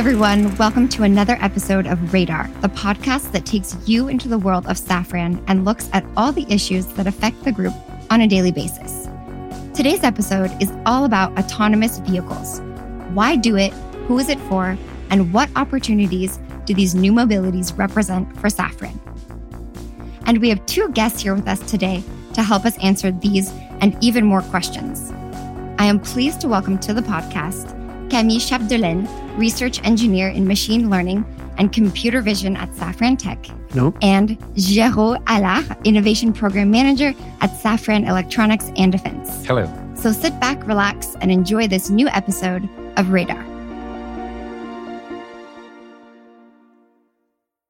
everyone. Welcome to another episode of Radar, the podcast that takes you into the world of Safran and looks at all the issues that affect the group on a daily basis. Today's episode is all about autonomous vehicles. Why do it? Who is it for? And what opportunities do these new mobilities represent for Safran? And we have two guests here with us today to help us answer these and even more questions. I am pleased to welcome to the podcast Camille Chapdelaine, research engineer in machine learning and computer vision at Safran Tech. No. And Géraud Allard, innovation program manager at Safran Electronics and Defense. Hello. So sit back, relax, and enjoy this new episode of Radar.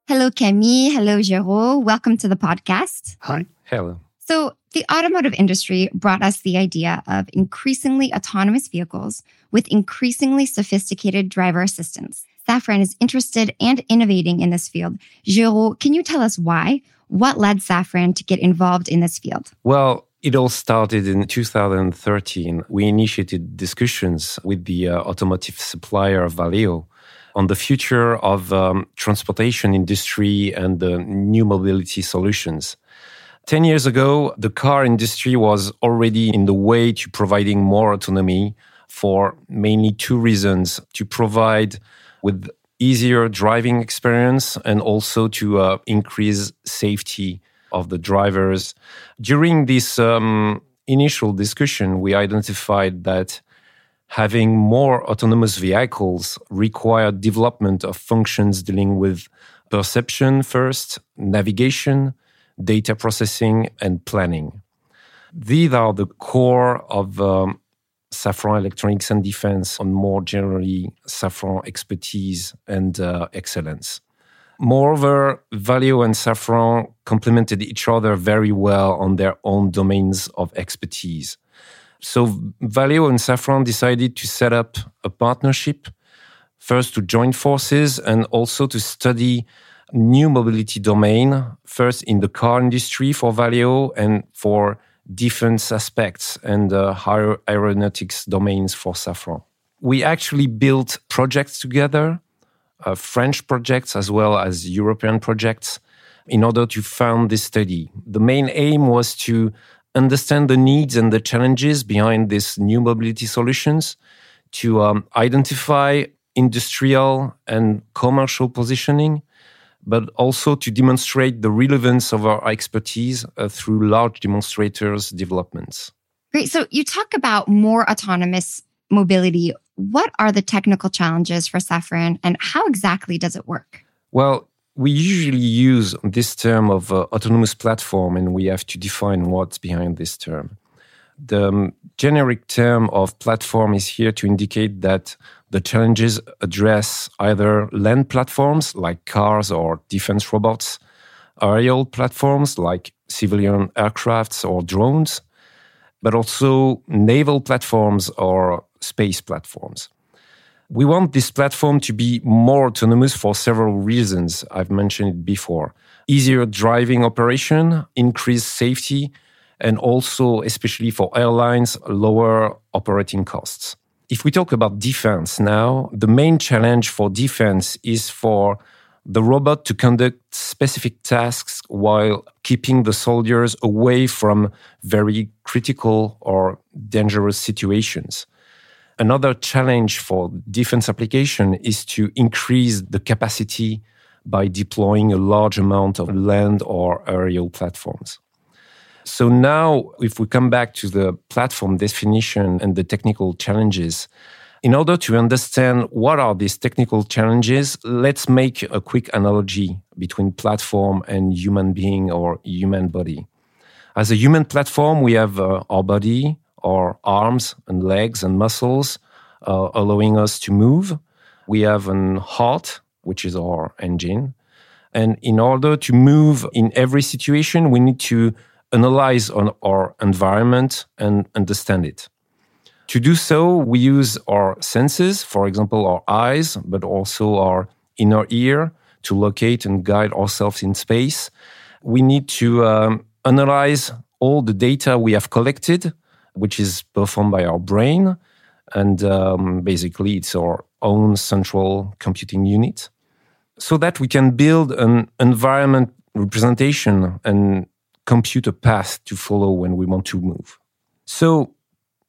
Hello, Camille. Hello, Géraud. Welcome to the podcast. Hi. Hello. So, the automotive industry brought us the idea of increasingly autonomous vehicles with increasingly sophisticated driver assistance. Safran is interested and innovating in this field. Géraud, can you tell us why? What led Safran to get involved in this field? Well, it all started in 2013. We initiated discussions with the uh, automotive supplier Valeo on the future of um, transportation industry and the new mobility solutions. 10 years ago, the car industry was already in the way to providing more autonomy for mainly two reasons to provide with easier driving experience and also to uh, increase safety of the drivers. During this um, initial discussion, we identified that having more autonomous vehicles required development of functions dealing with perception first, navigation, data processing, and planning. These are the core of um, Safran Electronics and Defense, and more generally Safran expertise and uh, excellence. Moreover, Valeo and Safran complemented each other very well on their own domains of expertise. So Valeo and Safran decided to set up a partnership, first to join forces and also to study new mobility domain, first in the car industry for Valeo and for defense aspects and uh, higher aeronautics domains for Safran. We actually built projects together uh, French projects as well as European projects in order to fund this study. The main aim was to understand the needs and the challenges behind these new mobility solutions, to um, identify industrial and commercial positioning, but also to demonstrate the relevance of our expertise uh, through large demonstrators developments. Great. So you talk about more autonomous mobility what are the technical challenges for Safran and how exactly does it work? Well, we usually use this term of uh, autonomous platform and we have to define what's behind this term. The um, generic term of platform is here to indicate that the challenges address either land platforms like cars or defense robots, aerial platforms like civilian aircrafts or drones, but also naval platforms or space platforms. We want this platform to be more autonomous for several reasons. I've mentioned it before. Easier driving operation, increased safety, and also, especially for airlines, lower operating costs. If we talk about defense now, the main challenge for defense is for the robot to conduct specific tasks while keeping the soldiers away from very critical or dangerous situations. Another challenge for defense application is to increase the capacity by deploying a large amount of land or aerial platforms. So now, if we come back to the platform definition and the technical challenges, in order to understand what are these technical challenges, let's make a quick analogy between platform and human being or human body. As a human platform, we have uh, our body, our arms and legs and muscles, uh, allowing us to move. We have an heart, which is our engine. And in order to move in every situation, we need to analyze on our environment and understand it. To do so, we use our senses, for example, our eyes, but also our inner ear to locate and guide ourselves in space. We need to um, analyze all the data we have collected, which is performed by our brain. And um, basically, it's our own central computing unit so that we can build an environment representation and compute a path to follow when we want to move. So,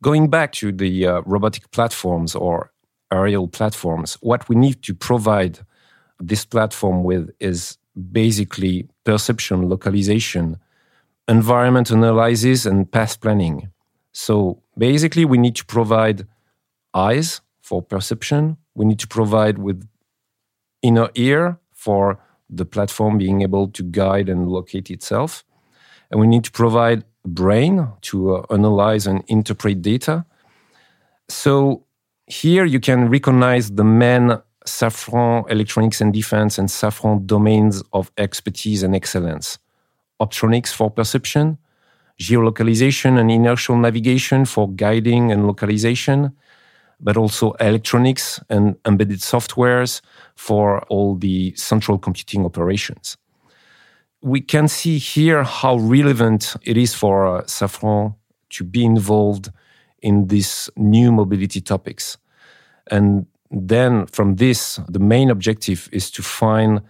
going back to the uh, robotic platforms or aerial platforms, what we need to provide this platform with is basically perception, localization, environment analysis, and path planning. So, basically, we need to provide eyes for perception, we need to provide with inner ear for the platform being able to guide and locate itself. And we need to provide brain to uh, analyze and interpret data. So here you can recognize the main Safran electronics and defense and Safran domains of expertise and excellence. Optronics for perception, geolocalization and inertial navigation for guiding and localization, but also electronics and embedded softwares for all the central computing operations. We can see here how relevant it is for uh, Safran to be involved in these new mobility topics. And then from this, the main objective is to find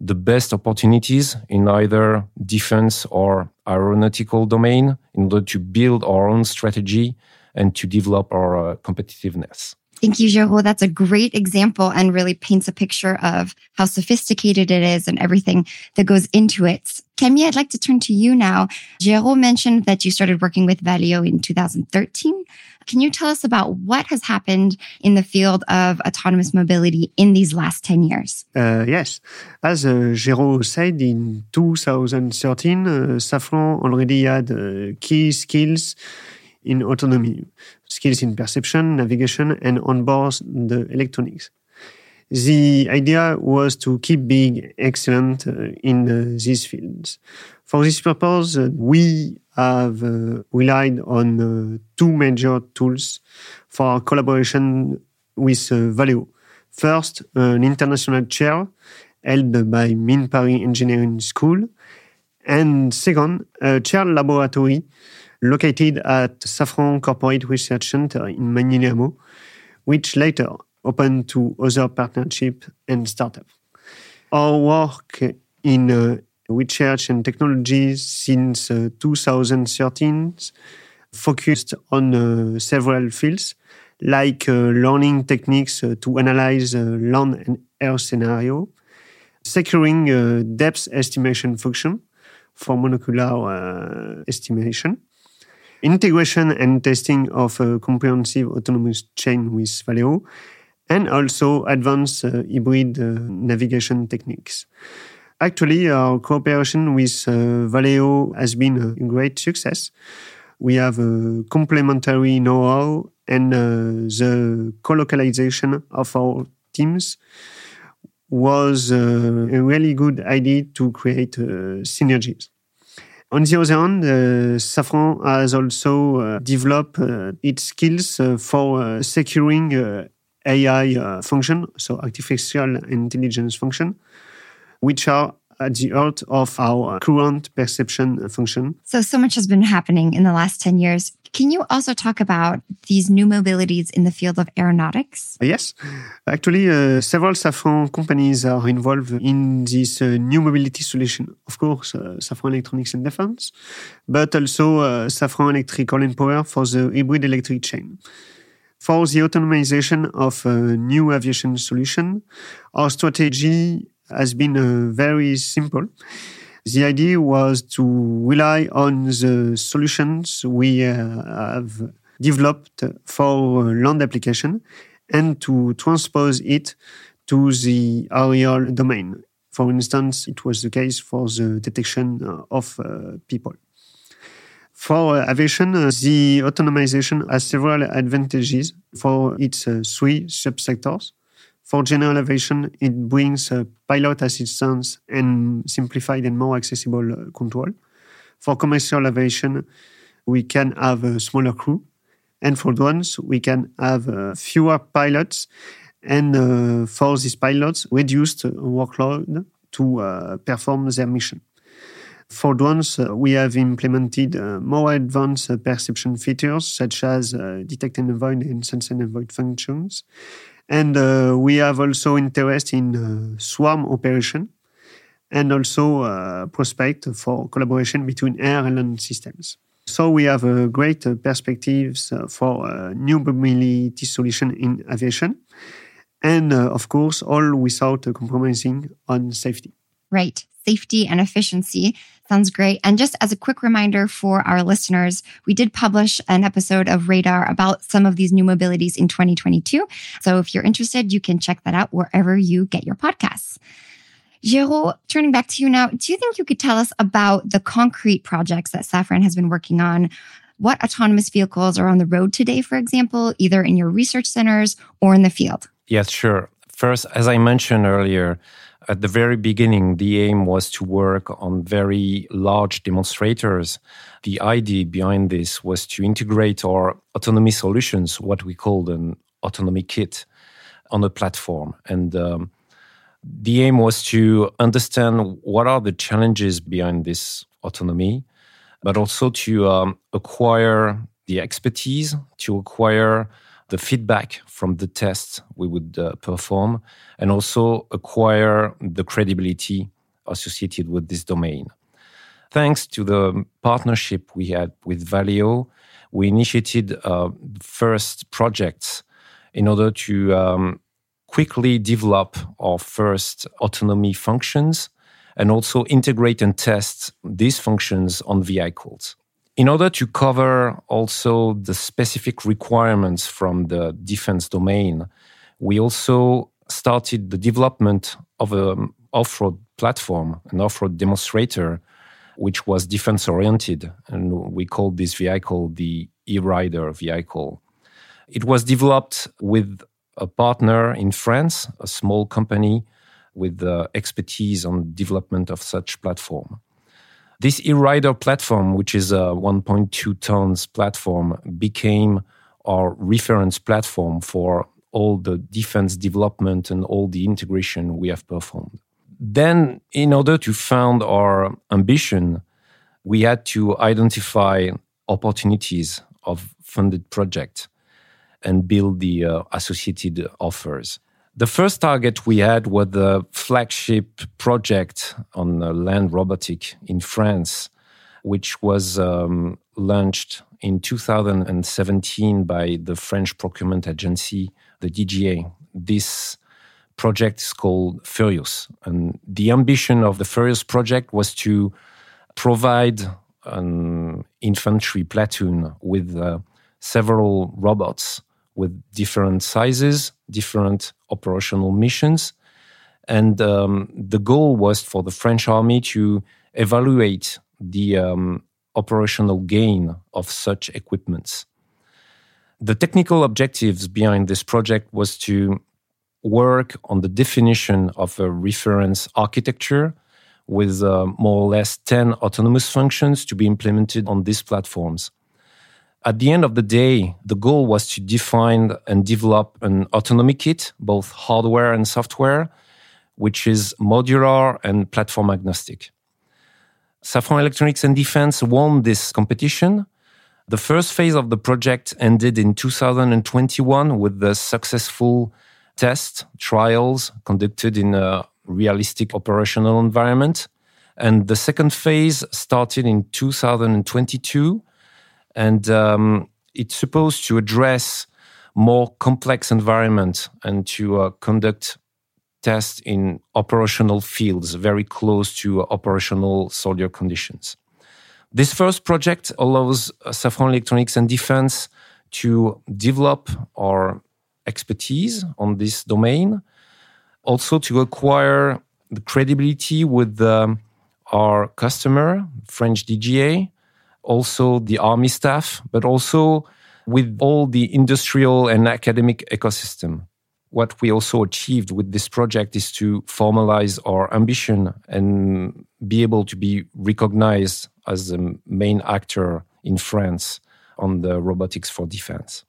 the best opportunities in either defense or aeronautical domain in order to build our own strategy and to develop our uh, competitiveness. Thank you, Géraud. That's a great example and really paints a picture of how sophisticated it is and everything that goes into it. Camille, I'd like to turn to you now. Géraud mentioned that you started working with Valeo in 2013. Can you tell us about what has happened in the field of autonomous mobility in these last 10 years? Uh, yes. As uh, said, in 2013, uh, Safran already had uh, key skills in autonomy, skills in perception, navigation, and onboard the electronics. The idea was to keep being excellent uh, in uh, these fields. For this purpose, uh, we have relied on two major tools for collaboration with uh, Valeo. First, an international chair held by Mines Paris Engineering School, and second, a chair laboratory located at Safran Corporate Research Center in Magny-les-Hameaux, which later opened to other partnership and startups. Our work in uh, research and technology since uh, 2013 focused on uh, several fields, like uh, learning techniques uh, to analyze uh, land and air scenario, securing depth estimation function for monocular estimation, integration and testing of a comprehensive autonomous chain with Valeo, and also advanced uh, hybrid uh, navigation techniques. Actually, our cooperation with uh, Valeo has been a great success. We have a complementary know-how and uh, the co-localization of our teams was uh, a really good idea to create uh, synergies. On the other hand, uh, Safran has also uh, developed uh, its skills uh, for uh, securing uh, AI function, so artificial intelligence function, which are at the heart of our current perception function. So, so much has been happening in the last 10 years. Can you also talk about these new mobilities in the field of aeronautics? Yes. Actually, uh, several Safran companies are involved in this uh, new mobility solution. Of course, uh, Safran Electronics and Defense, but also uh, Safran Electrical and Power for the hybrid electric chain. For the automation of a new aviation solution, our strategy has been uh, very simple. The idea was to rely on the solutions we uh, have developed for land application and to transpose it to the aerial domain. For instance, it was the case for the detection of uh, people. For uh, aviation, uh, the automation has several advantages for its uh, three subsectors. For general aviation, it brings uh, pilot assistance and simplified and more accessible uh, control. For commercial aviation, we can have a smaller crew. And for drones, we can have uh, fewer pilots. And uh, for these pilots, reduced workload to uh, perform their mission. For drones, uh, we have implemented more advanced perception features such as detect and avoid and sense and avoid functions And uh, we have also interest in uh, swarm operation and also uh, prospect for collaboration between air and land systems. So we have uh, great uh, perspectives uh, for new mobility solution in aviation, and of course, all without compromising on safety. Right. Safety and efficiency sounds great. And just as a quick reminder for our listeners, we did publish an episode of Radar about some of these new mobilities in 2022. So if you're interested, you can check that out wherever you get your podcasts. Géraud, turning back to you now, do you think you could tell us about the concrete projects that Safran has been working on? What autonomous vehicles are on the road today, for example, either in your research centers or in the field? Yes, sure. First, as I mentioned earlier, at the very beginning, the aim was to work on very large demonstrators. The idea behind this was to integrate our autonomy solutions, what we called an autonomy kit, on a platform. And um, the aim was to understand what are the challenges behind this autonomy, but also to um, acquire the expertise, to acquire the feedback from the tests we would uh, perform, and also acquire the credibility associated with this domain. Thanks to the partnership we had with Valeo, we initiated uh, first projects in order to um, quickly develop our first autonomy functions and also integrate and test these functions on vehicles. In order to cover also the specific requirements from the defense domain, we also started the development of an um, off-road platform, an off-road demonstrator, which was defense oriented. And we called this vehicle the e-rider vehicle. It was developed with a partner in France, a small company with the expertise on development of such platform. This e-rider platform, which is a 1.2 tons platform, became our reference platform for all the defense development and all the integration we have performed. Then, in order to found our ambition, we had to identify opportunities of funded projects and build the uh, associated offers. The first target we had was the flagship project on uh, land robotic in France, which was um, launched in 2017 by the French procurement agency, the DGA. This project is called Furious. And the ambition of the Furious project was to provide an infantry platoon with uh, several robots with different sizes, different operational missions. And um, the goal was for the French army to evaluate the um, operational gain of such equipments. The technical objectives behind this project was to work on the definition of a reference architecture with uh, more or less 10 autonomous functions to be implemented on these platforms. At the end of the day, the goal was to define and develop an autonomy kit, both hardware and software, which is modular and platform agnostic. Safran Electronics and Defense won this competition. The first phase of the project ended in 2021 with the successful test trials conducted in a realistic operational environment. And the second phase started in 2022 and um, it's supposed to address more complex environment and to uh, conduct tests in operational fields very close to operational soldier conditions. This first project allows uh, Safran Electronics and Defense to develop our expertise on this domain, also to acquire the credibility with um, our customer, French DGA, also the army staff, but also with all the industrial and academic ecosystem. What we also achieved with this project is to formalize our ambition and be able to be recognized as the main actor in France on the robotics for defense.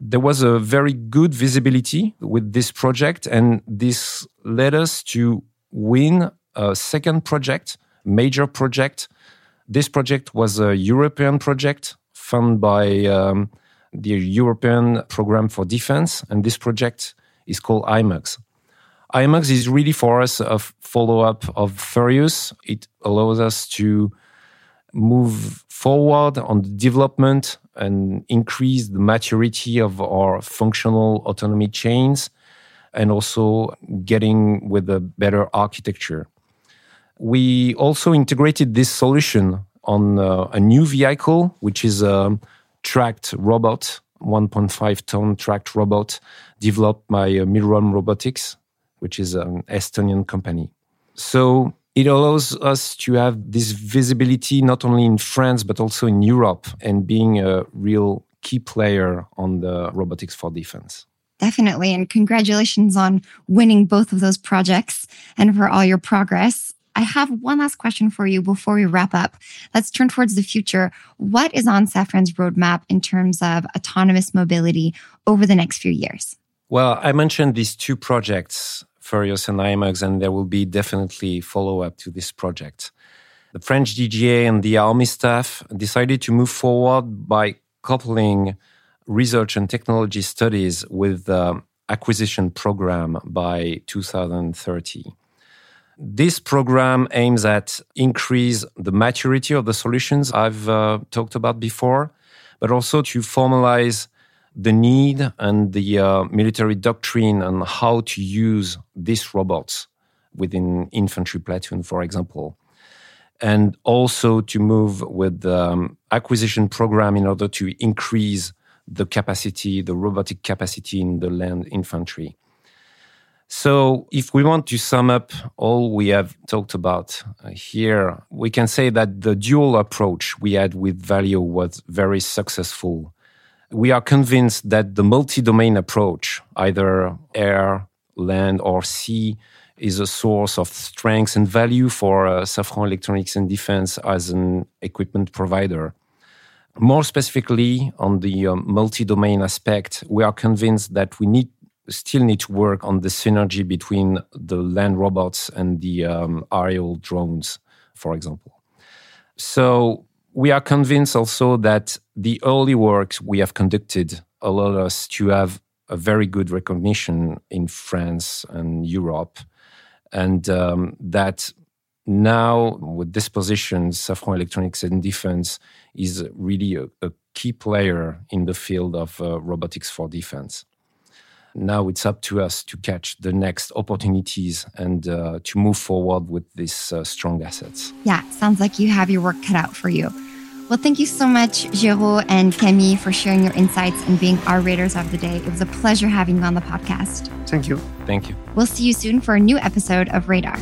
There was a very good visibility with this project, and this led us to win a second project, major project this project was a European project funded by um, the European Program for Defense, and this project is called IMUGS. IMUGS is really for us a follow up of Furious. It allows us to move forward on the development and increase the maturity of our functional autonomy chains and also getting with a better architecture. We also integrated this solution on uh, a new vehicle, which is a tracked robot, 1.5 ton tracked robot developed by uh, Robotics, which is an Estonian company. So it allows us to have this visibility not only in France, but also in Europe and being a real key player on the robotics for defense. Definitely. And congratulations on winning both of those projects and for all your progress. I have one last question for you before we wrap up. Let's turn towards the future. What is on Safran's roadmap in terms of autonomous mobility over the next few years? Well, I mentioned these two projects, Furious and IMUGS, and there will be definitely follow up to this project. The French DGA and the Army staff decided to move forward by coupling research and technology studies with the acquisition program by 2030. This program aims at increase the maturity of the solutions I've uh, talked about before, but also to formalize the need and the uh, military doctrine on how to use these robots within infantry platoon, for example, and also to move with the um, acquisition program in order to increase the capacity, the robotic capacity in the land infantry. So, if we want to sum up all we have talked about uh, here, we can say that the dual approach we had with Valeo was very successful. We are convinced that the multi domain approach, either air, land, or sea, is a source of strength and value for uh, Safran Electronics and Defense as an equipment provider. More specifically, on the um, multi-domain aspect, we are convinced that we need still need to work on the synergy between the land robots and the um, aerial drones, for example. So we are convinced also that the early works we have conducted allowed us to have a very good recognition in France and Europe, and um, that now with this position, Safran Electronics and Defense is really a, a key player in the field of uh, robotics for defense. Now it's up to us to catch the next opportunities and uh, to move forward with these uh, strong assets. Yeah, sounds like you have your work cut out for you. Well, thank you so much, Géraud and Camille, for sharing your insights and being our Raiders of the Day. It was a pleasure having you on the podcast. Thank you. Thank you. We'll see you soon for a new episode of Radar.